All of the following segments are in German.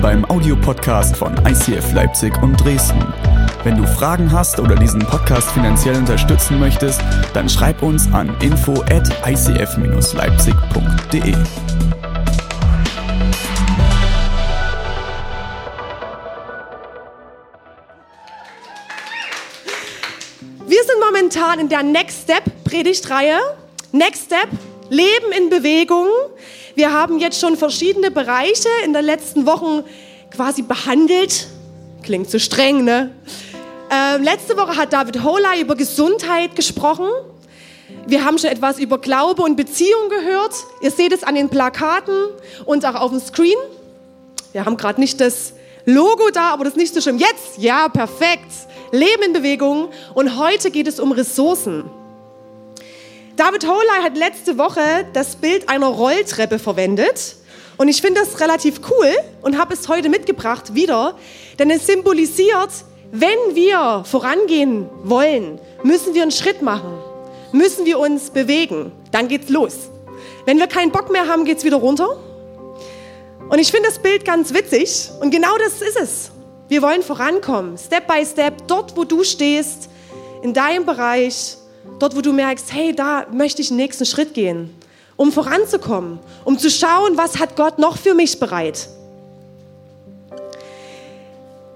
beim Audiopodcast von ICF Leipzig und Dresden. Wenn du Fragen hast oder diesen Podcast finanziell unterstützen möchtest, dann schreib uns an info at icf-leipzig.de. Wir sind momentan in der Next Step Predigtreihe. Next Step, Leben in Bewegung. Wir haben jetzt schon verschiedene Bereiche in den letzten Wochen quasi behandelt. Klingt zu so streng, ne? Ähm, letzte Woche hat David Holey über Gesundheit gesprochen. Wir haben schon etwas über Glaube und Beziehung gehört. Ihr seht es an den Plakaten und auch auf dem Screen. Wir haben gerade nicht das Logo da, aber das ist nicht so schlimm. Jetzt, ja, perfekt. Leben in Bewegung. Und heute geht es um Ressourcen. David Holey hat letzte Woche das Bild einer Rolltreppe verwendet. Und ich finde das relativ cool und habe es heute mitgebracht wieder, denn es symbolisiert, wenn wir vorangehen wollen, müssen wir einen Schritt machen, müssen wir uns bewegen, dann geht's los. Wenn wir keinen Bock mehr haben, geht's wieder runter. Und ich finde das Bild ganz witzig und genau das ist es. Wir wollen vorankommen, Step by Step, dort, wo du stehst, in deinem Bereich, dort, wo du merkst, hey, da möchte ich den nächsten Schritt gehen, um voranzukommen, um zu schauen, was hat Gott noch für mich bereit.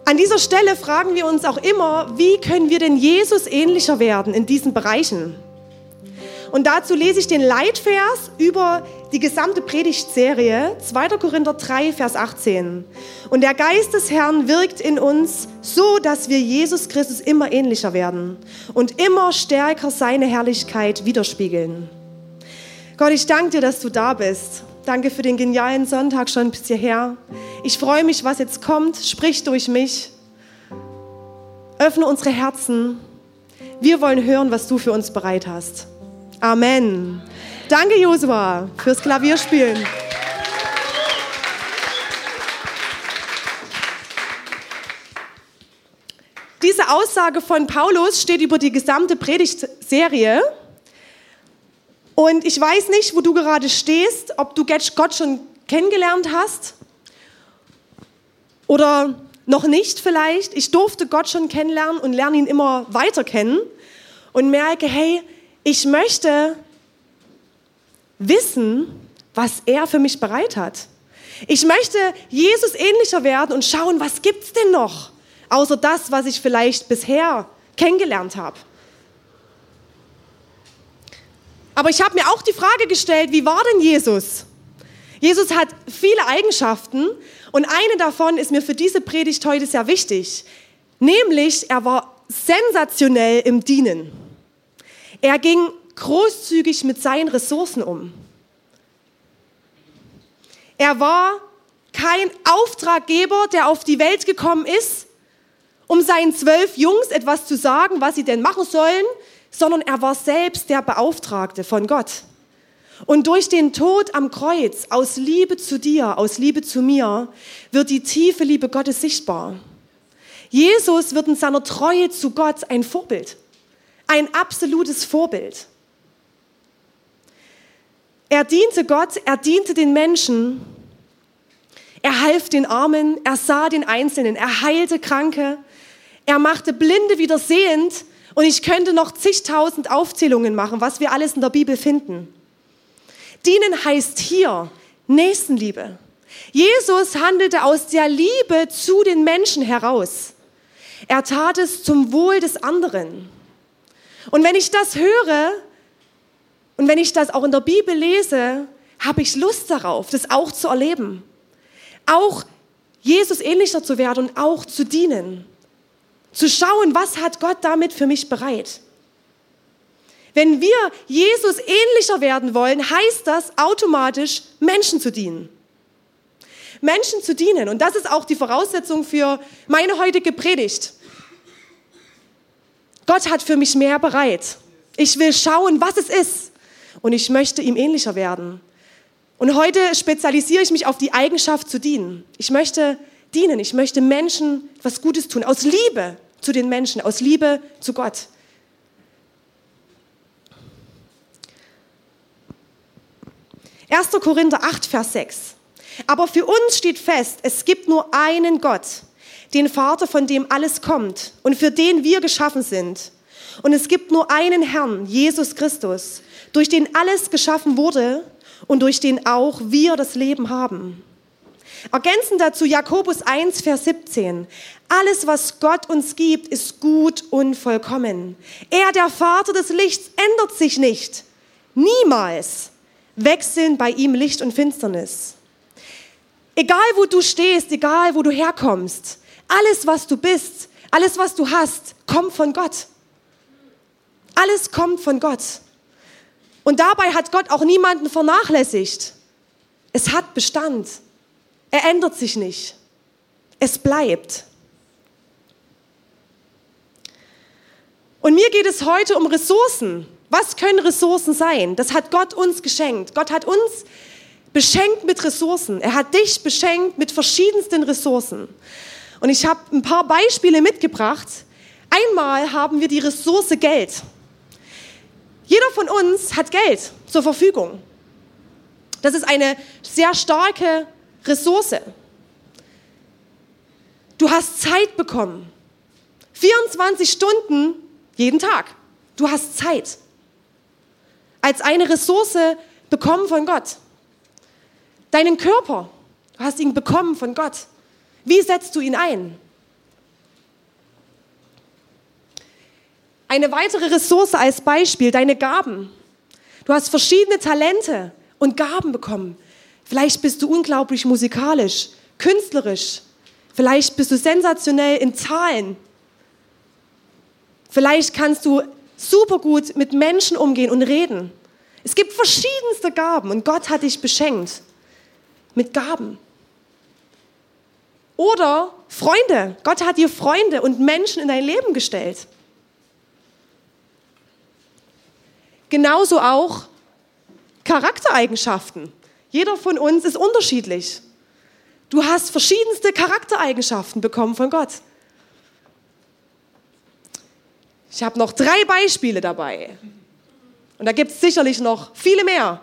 An dieser Stelle fragen wir uns auch immer, wie können wir denn Jesus ähnlicher werden in diesen Bereichen? Und dazu lese ich den Leitvers über die gesamte Predigtserie, 2. Korinther 3, Vers 18. Und der Geist des Herrn wirkt in uns so, dass wir Jesus Christus immer ähnlicher werden und immer stärker seine Herrlichkeit widerspiegeln. Gott, ich danke dir, dass du da bist. Danke für den genialen Sonntag schon bis hierher. Ich freue mich, was jetzt kommt. Sprich durch mich. Öffne unsere Herzen. Wir wollen hören, was du für uns bereit hast. Amen. Danke, Josua, fürs Klavierspielen. Diese Aussage von Paulus steht über die gesamte Predigtserie. Und ich weiß nicht, wo du gerade stehst, ob du Gott schon kennengelernt hast oder noch nicht vielleicht. Ich durfte Gott schon kennenlernen und lerne ihn immer weiter kennen und merke, hey, ich möchte wissen, was er für mich bereit hat. Ich möchte Jesus ähnlicher werden und schauen, was gibt's denn noch, außer das, was ich vielleicht bisher kennengelernt habe. Aber ich habe mir auch die Frage gestellt, wie war denn Jesus? Jesus hat viele Eigenschaften und eine davon ist mir für diese Predigt heute sehr wichtig. Nämlich, er war sensationell im Dienen. Er ging großzügig mit seinen Ressourcen um. Er war kein Auftraggeber, der auf die Welt gekommen ist, um seinen zwölf Jungs etwas zu sagen, was sie denn machen sollen, sondern er war selbst der Beauftragte von Gott. Und durch den Tod am Kreuz, aus Liebe zu dir, aus Liebe zu mir, wird die tiefe Liebe Gottes sichtbar. Jesus wird in seiner Treue zu Gott ein Vorbild, ein absolutes Vorbild. Er diente Gott, er diente den Menschen, er half den Armen, er sah den Einzelnen, er heilte Kranke, er machte Blinde wieder sehend und ich könnte noch zigtausend Aufzählungen machen, was wir alles in der Bibel finden. Dienen heißt hier Nächstenliebe. Jesus handelte aus der Liebe zu den Menschen heraus. Er tat es zum Wohl des anderen. Und wenn ich das höre und wenn ich das auch in der Bibel lese, habe ich Lust darauf, das auch zu erleben. Auch Jesus ähnlicher zu werden und auch zu dienen. Zu schauen, was hat Gott damit für mich bereit. Wenn wir Jesus ähnlicher werden wollen, heißt das automatisch, Menschen zu dienen. Menschen zu dienen. Und das ist auch die Voraussetzung für meine heutige Predigt. Gott hat für mich mehr bereit. Ich will schauen, was es ist. Und ich möchte ihm ähnlicher werden. Und heute spezialisiere ich mich auf die Eigenschaft zu dienen. Ich möchte dienen. Ich möchte Menschen was Gutes tun. Aus Liebe zu den Menschen. Aus Liebe zu Gott. 1. Korinther 8, Vers 6. Aber für uns steht fest, es gibt nur einen Gott, den Vater, von dem alles kommt und für den wir geschaffen sind. Und es gibt nur einen Herrn, Jesus Christus, durch den alles geschaffen wurde und durch den auch wir das Leben haben. Ergänzend dazu Jakobus 1, Vers 17. Alles, was Gott uns gibt, ist gut und vollkommen. Er, der Vater des Lichts, ändert sich nicht. Niemals wechseln bei ihm Licht und Finsternis. Egal wo du stehst, egal wo du herkommst, alles, was du bist, alles, was du hast, kommt von Gott. Alles kommt von Gott. Und dabei hat Gott auch niemanden vernachlässigt. Es hat Bestand. Er ändert sich nicht. Es bleibt. Und mir geht es heute um Ressourcen. Was können Ressourcen sein? Das hat Gott uns geschenkt. Gott hat uns beschenkt mit Ressourcen. Er hat dich beschenkt mit verschiedensten Ressourcen. Und ich habe ein paar Beispiele mitgebracht. Einmal haben wir die Ressource Geld. Jeder von uns hat Geld zur Verfügung. Das ist eine sehr starke Ressource. Du hast Zeit bekommen. 24 Stunden jeden Tag. Du hast Zeit. Als eine Ressource bekommen von Gott. Deinen Körper. Du hast ihn bekommen von Gott. Wie setzt du ihn ein? Eine weitere Ressource als Beispiel, deine Gaben. Du hast verschiedene Talente und Gaben bekommen. Vielleicht bist du unglaublich musikalisch, künstlerisch. Vielleicht bist du sensationell in Zahlen. Vielleicht kannst du super gut mit Menschen umgehen und reden. Es gibt verschiedenste Gaben und Gott hat dich beschenkt mit Gaben. Oder Freunde. Gott hat dir Freunde und Menschen in dein Leben gestellt. Genauso auch Charaktereigenschaften. Jeder von uns ist unterschiedlich. Du hast verschiedenste Charaktereigenschaften bekommen von Gott. Ich habe noch drei Beispiele dabei. Und da gibt es sicherlich noch viele mehr.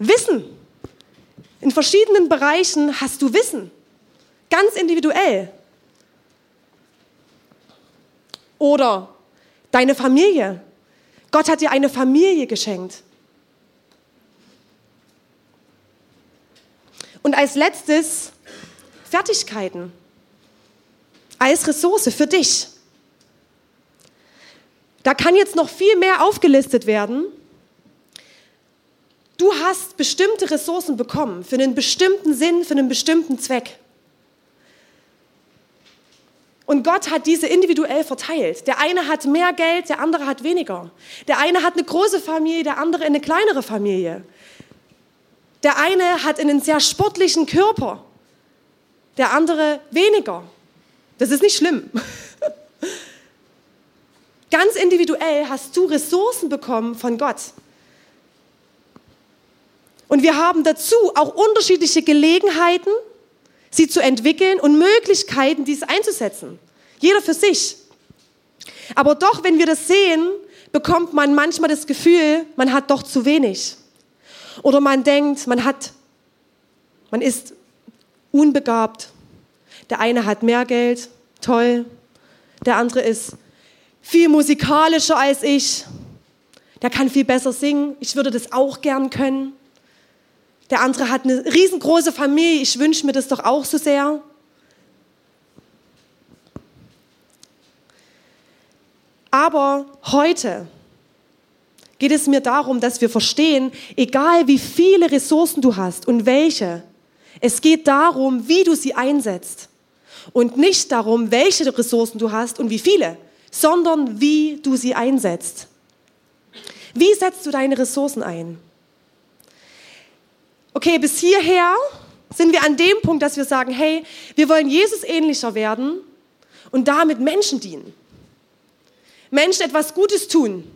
Wissen. In verschiedenen Bereichen hast du Wissen. Ganz individuell. Oder deine Familie. Gott hat dir eine Familie geschenkt. Und als letztes Fertigkeiten. Als Ressource für dich. Da kann jetzt noch viel mehr aufgelistet werden. Du hast bestimmte Ressourcen bekommen für einen bestimmten Sinn, für einen bestimmten Zweck. Und Gott hat diese individuell verteilt. Der eine hat mehr Geld, der andere hat weniger. Der eine hat eine große Familie, der andere eine kleinere Familie. Der eine hat einen sehr sportlichen Körper, der andere weniger. Das ist nicht schlimm. Ganz individuell hast du Ressourcen bekommen von Gott. Und wir haben dazu auch unterschiedliche Gelegenheiten, sie zu entwickeln und Möglichkeiten, dies einzusetzen. Jeder für sich. Aber doch, wenn wir das sehen, bekommt man manchmal das Gefühl, man hat doch zu wenig. Oder man denkt, man hat, man ist unbegabt. Der eine hat mehr Geld, toll. Der andere ist viel musikalischer als ich. Der kann viel besser singen. Ich würde das auch gern können. Der andere hat eine riesengroße Familie. Ich wünsche mir das doch auch so sehr. Aber heute geht es mir darum, dass wir verstehen, egal wie viele Ressourcen du hast und welche, es geht darum, wie du sie einsetzt. Und nicht darum, welche Ressourcen du hast und wie viele, sondern wie du sie einsetzt. Wie setzt du deine Ressourcen ein? Okay, bis hierher sind wir an dem Punkt, dass wir sagen, hey, wir wollen Jesus ähnlicher werden und damit Menschen dienen. Menschen etwas Gutes tun.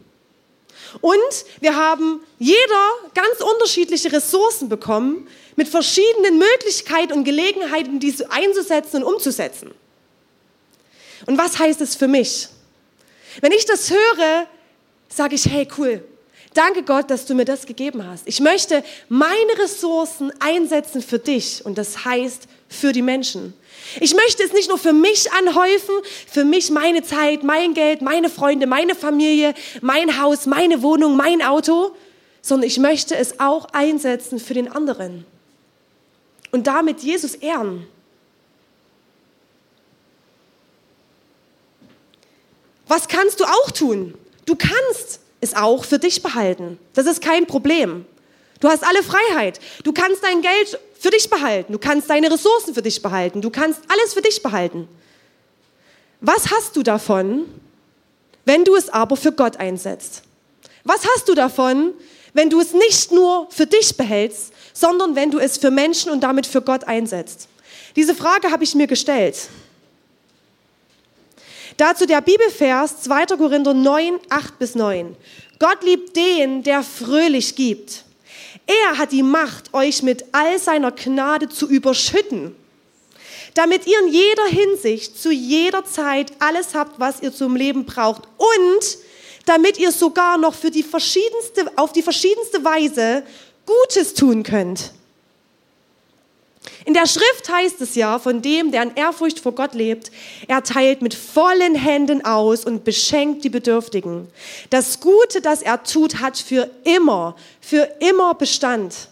Und wir haben jeder ganz unterschiedliche Ressourcen bekommen, mit verschiedenen Möglichkeiten und Gelegenheiten, diese einzusetzen und umzusetzen. Und was heißt es für mich? Wenn ich das höre, sage ich, hey, cool, Danke Gott, dass du mir das gegeben hast. Ich möchte meine Ressourcen einsetzen für dich und das heißt für die Menschen. Ich möchte es nicht nur für mich anhäufen, für mich meine Zeit, mein Geld, meine Freunde, meine Familie, mein Haus, meine Wohnung, mein Auto, sondern ich möchte es auch einsetzen für den anderen und damit Jesus ehren. Was kannst du auch tun? Du kannst es auch für dich behalten. Das ist kein Problem. Du hast alle Freiheit. Du kannst dein Geld für dich behalten. Du kannst deine Ressourcen für dich behalten. Du kannst alles für dich behalten. Was hast du davon, wenn du es aber für Gott einsetzt? Was hast du davon, wenn du es nicht nur für dich behältst, sondern wenn du es für Menschen und damit für Gott einsetzt? Diese Frage habe ich mir gestellt. Dazu der Bibelvers 2. Korinther 9, 8 bis 9. Gott liebt den, der fröhlich gibt. Er hat die Macht, euch mit all seiner Gnade zu überschütten, damit ihr in jeder Hinsicht zu jeder Zeit alles habt, was ihr zum Leben braucht und damit ihr sogar noch für die verschiedenste, auf die verschiedenste Weise Gutes tun könnt. In der Schrift heißt es ja von dem, der in Ehrfurcht vor Gott lebt, er teilt mit vollen Händen aus und beschenkt die Bedürftigen. Das Gute, das er tut, hat für immer, für immer Bestand.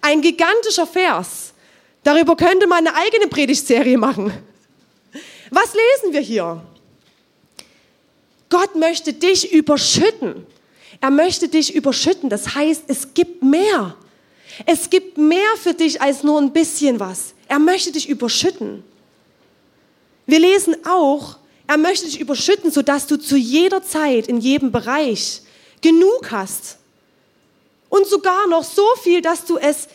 Ein gigantischer Vers. Darüber könnte man eine eigene Predigtserie machen. Was lesen wir hier? Gott möchte dich überschütten. Er möchte dich überschütten. Das heißt, es gibt mehr. Es gibt mehr für dich als nur ein bisschen was. Er möchte dich überschütten. Wir lesen auch, er möchte dich überschütten, sodass du zu jeder Zeit in jedem Bereich genug hast. Und sogar noch so viel, dass du es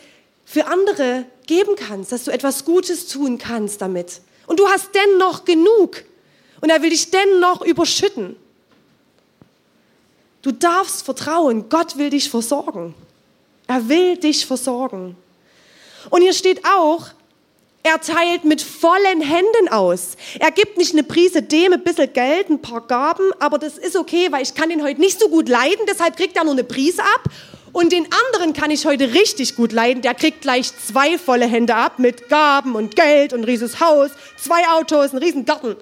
für andere geben kannst, dass du etwas Gutes tun kannst damit. Und du hast dennoch genug. Und er will dich dennoch überschütten. Du darfst vertrauen, Gott will dich versorgen. Er will dich versorgen. Und hier steht auch, er teilt mit vollen Händen aus. Er gibt nicht eine Prise dem, ein bisschen Geld, ein paar Gaben, aber das ist okay, weil ich kann ihn heute nicht so gut leiden, deshalb kriegt er nur eine Prise ab. Und den anderen kann ich heute richtig gut leiden. Der kriegt gleich zwei volle Hände ab mit Gaben und Geld und ein riesiges Haus, zwei Autos, einen riesen Garten.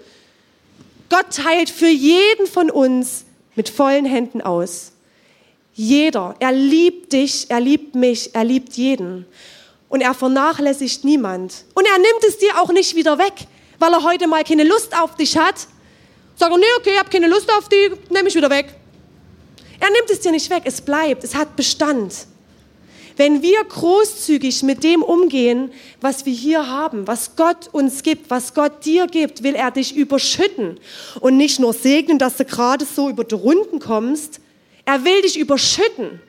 Gott teilt für jeden von uns mit vollen Händen aus. Jeder. Er liebt dich, er liebt mich, er liebt jeden. Und er vernachlässigt niemand. Und er nimmt es dir auch nicht wieder weg, weil er heute mal keine Lust auf dich hat. Sag er, nee, okay, ich habe keine Lust auf die, nehme ich wieder weg. Er nimmt es dir nicht weg, es bleibt, es hat Bestand. Wenn wir großzügig mit dem umgehen, was wir hier haben, was Gott uns gibt, was Gott dir gibt, will er dich überschütten und nicht nur segnen, dass du gerade so über die Runden kommst, er will dich überschütten.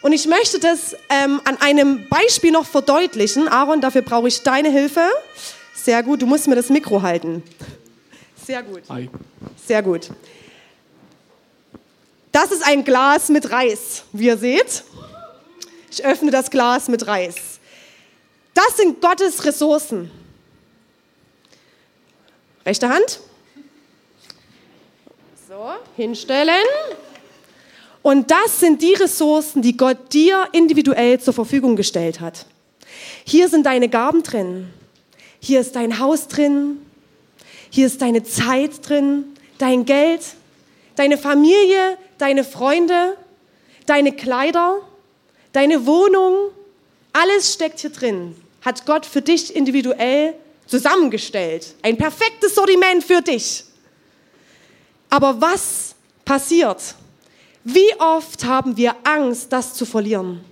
Und ich möchte das ähm, an einem Beispiel noch verdeutlichen. Aaron, dafür brauche ich deine Hilfe. Sehr gut, du musst mir das Mikro halten. Sehr gut. Hi. Sehr gut. Das ist ein Glas mit Reis, wie ihr seht. Ich öffne das Glas mit Reis. Das sind Gottes Ressourcen. Rechte Hand hinstellen. Und das sind die Ressourcen, die Gott dir individuell zur Verfügung gestellt hat. Hier sind deine Gaben drin. Hier ist dein Haus drin. Hier ist deine Zeit drin, dein Geld, deine Familie, deine Freunde, deine Kleider, deine Wohnung. Alles steckt hier drin. Hat Gott für dich individuell zusammengestellt. Ein perfektes Sortiment für dich. Aber was passiert? Wie oft haben wir Angst, das zu verlieren?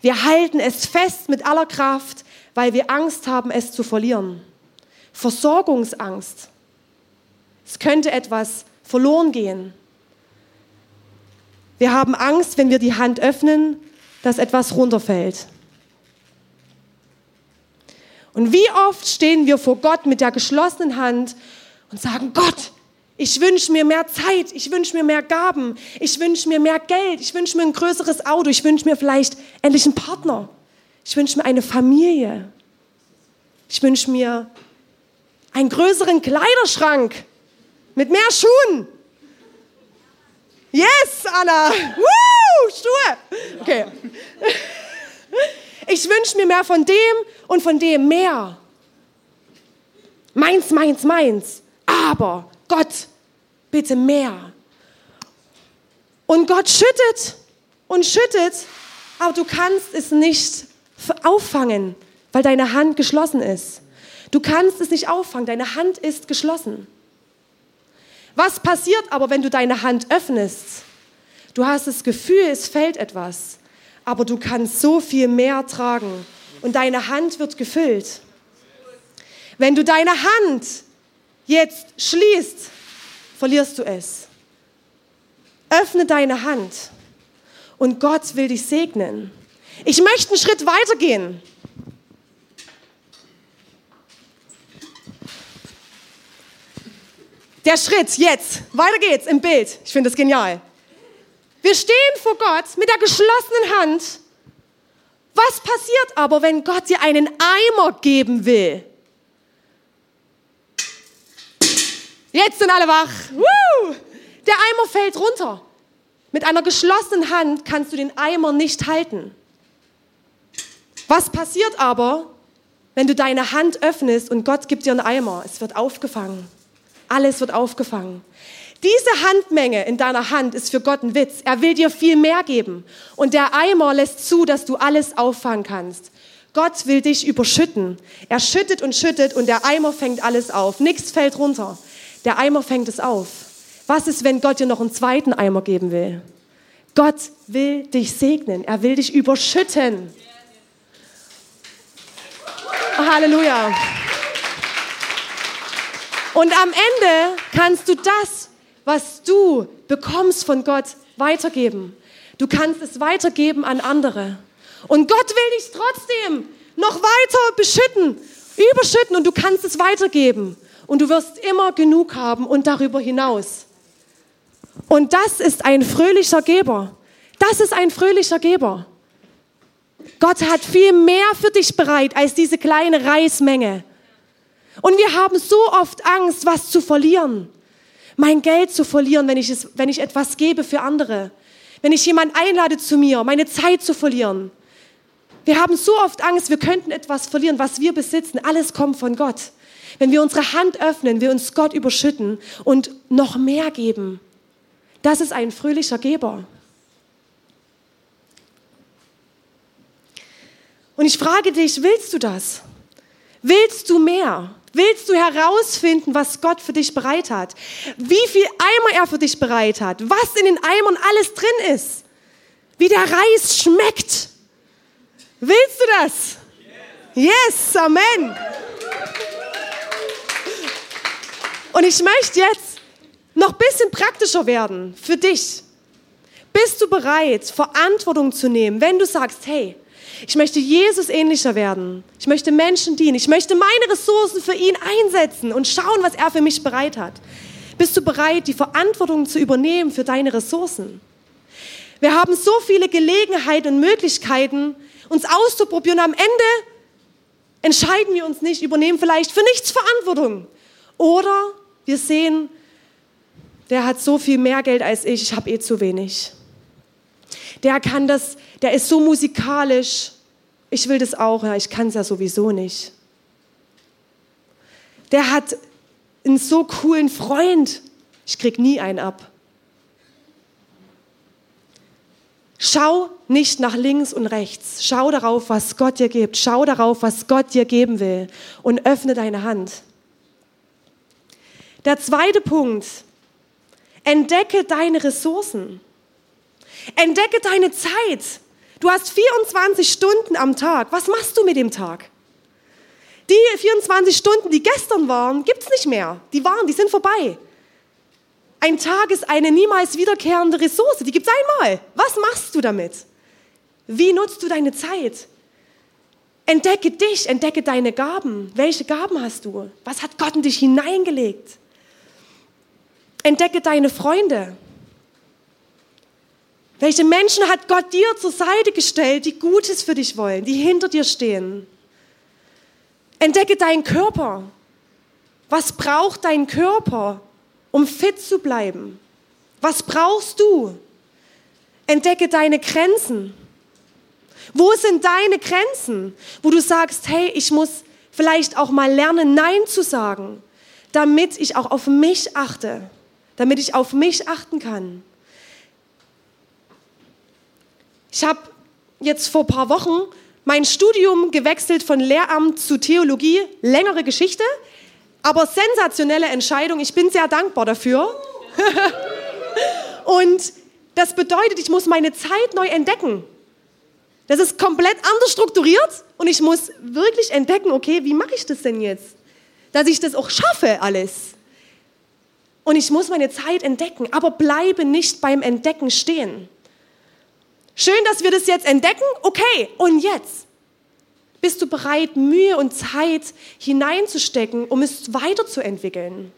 Wir halten es fest mit aller Kraft, weil wir Angst haben, es zu verlieren. Versorgungsangst. Es könnte etwas verloren gehen. Wir haben Angst, wenn wir die Hand öffnen, dass etwas runterfällt. Und wie oft stehen wir vor Gott mit der geschlossenen Hand und sagen, Gott, ich wünsche mir mehr Zeit, ich wünsche mir mehr Gaben, ich wünsche mir mehr Geld, ich wünsche mir ein größeres Auto, ich wünsche mir vielleicht endlich einen Partner, ich wünsche mir eine Familie, ich wünsche mir einen größeren Kleiderschrank Mit mehr Schuhen. Yes, Anna. Woo, Schuhe. Okay. Ich wünsche mir mehr von dem und von dem mehr. Meins, meins, meins. Aber Gott, bitte mehr. Und Gott schüttet und schüttet, aber du kannst es nicht auffangen, weil deine Hand geschlossen ist. Du kannst es nicht auffangen, deine Hand ist geschlossen. Was passiert aber, wenn du deine Hand öffnest? Du hast das Gefühl, es fällt etwas, aber du kannst so viel mehr tragen und deine Hand wird gefüllt. Wenn du deine Hand jetzt schließt, verlierst du es. Öffne deine Hand und Gott will dich segnen. Ich möchte einen Schritt weitergehen. Der Schritt jetzt, weiter geht's im Bild. Ich finde das genial. Wir stehen vor Gott mit der geschlossenen Hand. Was passiert aber, wenn Gott dir einen Eimer geben will? Jetzt sind alle wach. Woo! Der Eimer fällt runter. Mit einer geschlossenen Hand kannst du den Eimer nicht halten. Was passiert aber, wenn du deine Hand öffnest und Gott gibt dir einen Eimer? Es wird aufgefangen. Alles wird aufgefangen. Diese Handmenge in deiner Hand ist für Gott ein Witz. Er will dir viel mehr geben. Und der Eimer lässt zu, dass du alles auffangen kannst. Gott will dich überschütten. Er schüttet und schüttet und der Eimer fängt alles auf. Nichts fällt runter. Der Eimer fängt es auf. Was ist, wenn Gott dir noch einen zweiten Eimer geben will? Gott will dich segnen. Er will dich überschütten. Halleluja. Und am Ende kannst du das, was du bekommst von Gott, weitergeben. Du kannst es weitergeben an andere. Und Gott will dich trotzdem noch weiter beschütten, überschütten und du kannst es weitergeben. Und du wirst immer genug haben und darüber hinaus. Und das ist ein fröhlicher Geber. Das ist ein fröhlicher Geber. Gott hat viel mehr für dich bereit als diese kleine Reismenge. Und wir haben so oft Angst, was zu verlieren. Mein Geld zu verlieren, wenn ich, es, wenn ich etwas gebe für andere. Wenn ich jemanden einlade zu mir, meine Zeit zu verlieren. Wir haben so oft Angst, wir könnten etwas verlieren, was wir besitzen. Alles kommt von Gott. Wenn wir unsere Hand öffnen, wir uns Gott überschütten und noch mehr geben. Das ist ein fröhlicher Geber. Und ich frage dich, willst du das? Willst du mehr? Willst du herausfinden, was Gott für dich bereit hat? Wie viel Eimer er für dich bereit hat? Was in den Eimern alles drin ist? Wie der Reis schmeckt? Willst du das? Yes, Amen. Und ich möchte jetzt noch ein bisschen praktischer werden für dich. Bist du bereit, Verantwortung zu nehmen, wenn du sagst, hey, ich möchte Jesus ähnlicher werden. Ich möchte Menschen dienen. Ich möchte meine Ressourcen für ihn einsetzen und schauen, was er für mich bereit hat. Bist du bereit, die Verantwortung zu übernehmen für deine Ressourcen? Wir haben so viele Gelegenheiten und Möglichkeiten, uns auszuprobieren. Am Ende entscheiden wir uns nicht, übernehmen vielleicht für nichts Verantwortung. Oder wir sehen, der hat so viel mehr Geld als ich, ich habe eh zu wenig. Der kann das der ist so musikalisch. Ich will das auch, ja, ich kann es ja sowieso nicht. Der hat einen so coolen Freund. Ich krieg nie einen ab. Schau nicht nach links und rechts. Schau darauf, was Gott dir gibt. Schau darauf, was Gott dir geben will. Und öffne deine Hand. Der zweite Punkt. Entdecke deine Ressourcen. Entdecke deine Zeit. Du hast 24 Stunden am Tag. Was machst du mit dem Tag? Die 24 Stunden, die gestern waren, gibt es nicht mehr. Die waren, die sind vorbei. Ein Tag ist eine niemals wiederkehrende Ressource. Die gibt es einmal. Was machst du damit? Wie nutzt du deine Zeit? Entdecke dich, entdecke deine Gaben. Welche Gaben hast du? Was hat Gott in dich hineingelegt? Entdecke deine Freunde. Welche Menschen hat Gott dir zur Seite gestellt, die Gutes für dich wollen, die hinter dir stehen? Entdecke deinen Körper. Was braucht dein Körper, um fit zu bleiben? Was brauchst du? Entdecke deine Grenzen. Wo sind deine Grenzen, wo du sagst, hey, ich muss vielleicht auch mal lernen, Nein zu sagen, damit ich auch auf mich achte, damit ich auf mich achten kann. Ich habe jetzt vor ein paar Wochen mein Studium gewechselt von Lehramt zu Theologie, längere Geschichte, aber sensationelle Entscheidung. Ich bin sehr dankbar dafür. Und das bedeutet, ich muss meine Zeit neu entdecken. Das ist komplett anders strukturiert und ich muss wirklich entdecken, okay, wie mache ich das denn jetzt? Dass ich das auch schaffe alles. Und ich muss meine Zeit entdecken, aber bleibe nicht beim Entdecken stehen. Schön, dass wir das jetzt entdecken. Okay, und jetzt? Bist du bereit, Mühe und Zeit hineinzustecken, um es weiterzuentwickeln?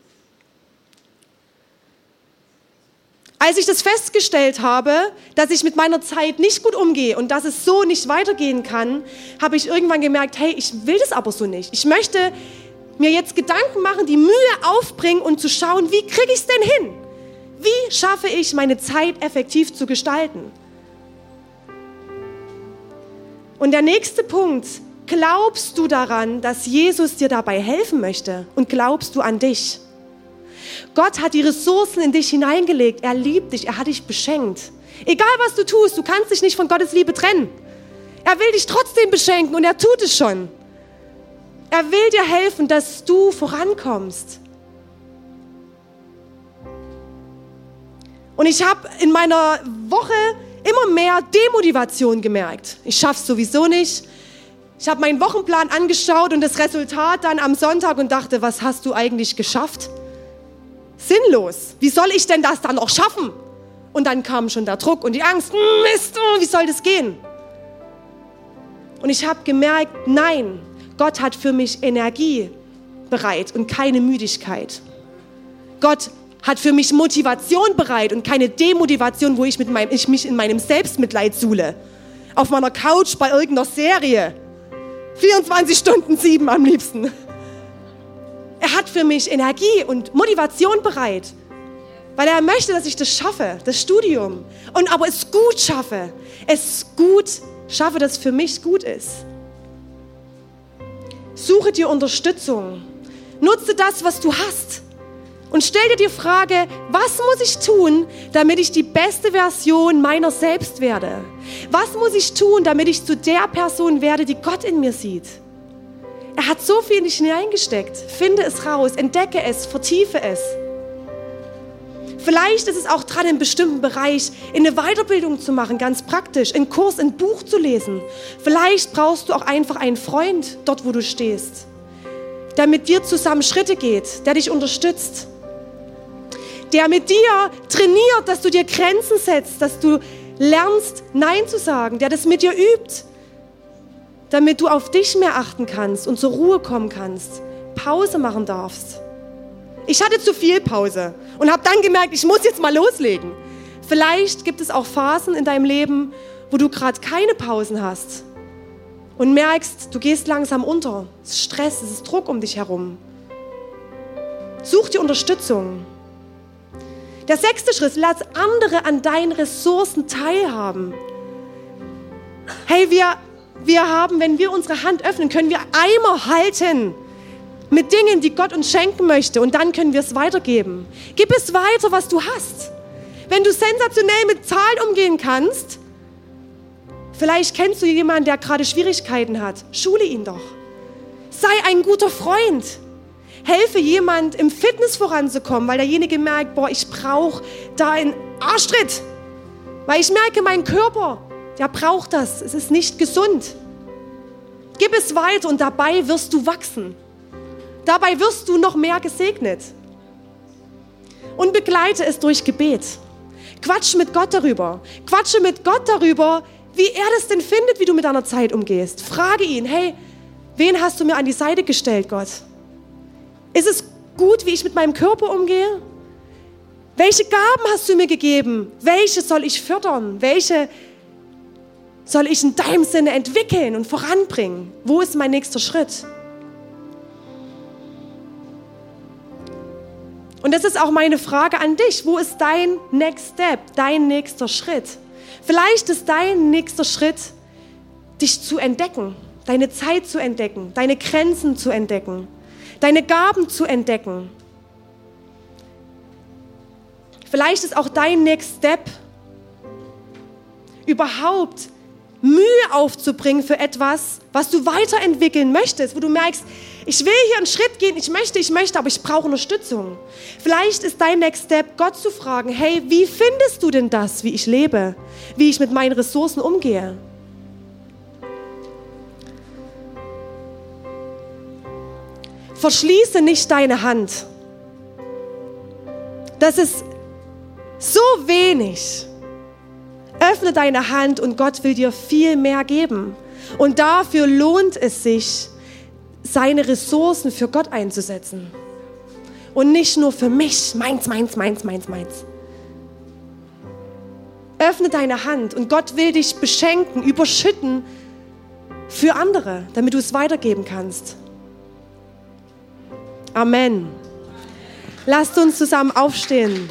Als ich das festgestellt habe, dass ich mit meiner Zeit nicht gut umgehe und dass es so nicht weitergehen kann, habe ich irgendwann gemerkt, hey, ich will das aber so nicht. Ich möchte mir jetzt Gedanken machen, die Mühe aufbringen und zu schauen, wie kriege ich es denn hin? Wie schaffe ich, meine Zeit effektiv zu gestalten? Und der nächste Punkt, glaubst du daran, dass Jesus dir dabei helfen möchte? Und glaubst du an dich? Gott hat die Ressourcen in dich hineingelegt. Er liebt dich, er hat dich beschenkt. Egal was du tust, du kannst dich nicht von Gottes Liebe trennen. Er will dich trotzdem beschenken und er tut es schon. Er will dir helfen, dass du vorankommst. Und ich habe in meiner Woche immer mehr Demotivation gemerkt. Ich schaffe es sowieso nicht. Ich habe meinen Wochenplan angeschaut und das Resultat dann am Sonntag und dachte, was hast du eigentlich geschafft? sinnlos. Wie soll ich denn das dann auch schaffen? Und dann kam schon der Druck und die Angst. Mist, oh, wie soll das gehen? Und ich habe gemerkt, nein, Gott hat für mich Energie bereit und keine Müdigkeit. Gott hat für mich Motivation bereit und keine Demotivation, wo ich, mit meinem, ich mich in meinem Selbstmitleid suhle. Auf meiner Couch bei irgendeiner Serie. 24 Stunden sieben am liebsten. Er hat für mich Energie und Motivation bereit, weil er möchte, dass ich das schaffe, das Studium. Und aber es gut schaffe, es gut schaffe, dass es für mich gut ist. Suche dir Unterstützung. Nutze das, was du hast. Und stell dir die Frage, was muss ich tun, damit ich die beste Version meiner selbst werde? Was muss ich tun, damit ich zu der Person werde, die Gott in mir sieht? Er hat so viel in dich hineingesteckt. Finde es raus, entdecke es, vertiefe es. Vielleicht ist es auch dran, in bestimmten Bereich in eine Weiterbildung zu machen, ganz praktisch, einen Kurs, ein Buch zu lesen. Vielleicht brauchst du auch einfach einen Freund dort, wo du stehst, der mit dir zusammen Schritte geht, der dich unterstützt, der mit dir trainiert, dass du dir Grenzen setzt, dass du lernst, Nein zu sagen, der das mit dir übt, damit du auf dich mehr achten kannst und zur Ruhe kommen kannst, Pause machen darfst. Ich hatte zu viel Pause und habe dann gemerkt, ich muss jetzt mal loslegen. Vielleicht gibt es auch Phasen in deinem Leben, wo du gerade keine Pausen hast und merkst, du gehst langsam unter. Es ist Stress, es ist Druck um dich herum. Such dir Unterstützung. Der sechste Schritt, lass andere an deinen Ressourcen teilhaben. Hey, wir wir haben, wenn wir unsere Hand öffnen, können wir Eimer halten mit Dingen, die Gott uns schenken möchte und dann können wir es weitergeben. Gib es weiter, was du hast. Wenn du sensationell mit Zahlen umgehen kannst, vielleicht kennst du jemanden, der gerade Schwierigkeiten hat, schule ihn doch. Sei ein guter Freund. Helfe jemand im Fitness voranzukommen, weil derjenige merkt, boah, ich brauche da einen Arschtritt. Weil ich merke, mein Körper der braucht das. Es ist nicht gesund. Gib es weiter und dabei wirst du wachsen. Dabei wirst du noch mehr gesegnet. Und begleite es durch Gebet. Quatsch mit Gott darüber. Quatsche mit Gott darüber, wie er das denn findet, wie du mit deiner Zeit umgehst. Frage ihn, hey, wen hast du mir an die Seite gestellt, Gott? Ist es gut, wie ich mit meinem Körper umgehe? Welche Gaben hast du mir gegeben? Welche soll ich fördern? Welche soll ich in deinem Sinne entwickeln und voranbringen? Wo ist mein nächster Schritt? Und das ist auch meine Frage an dich. Wo ist dein Next Step, dein nächster Schritt? Vielleicht ist dein nächster Schritt, dich zu entdecken, deine Zeit zu entdecken, deine Grenzen zu entdecken, deine Gaben zu entdecken. Vielleicht ist auch dein Next Step, überhaupt Mühe aufzubringen für etwas, was du weiterentwickeln möchtest, wo du merkst, ich will hier einen Schritt gehen, ich möchte, ich möchte, aber ich brauche Unterstützung. Vielleicht ist dein Next Step, Gott zu fragen, hey, wie findest du denn das, wie ich lebe, wie ich mit meinen Ressourcen umgehe? Verschließe nicht deine Hand. Das ist so wenig Öffne deine Hand und Gott will dir viel mehr geben. Und dafür lohnt es sich, seine Ressourcen für Gott einzusetzen. Und nicht nur für mich, meins, meins, meins, meins, meins. Öffne deine Hand und Gott will dich beschenken, überschütten für andere, damit du es weitergeben kannst. Amen. Lasst uns zusammen aufstehen.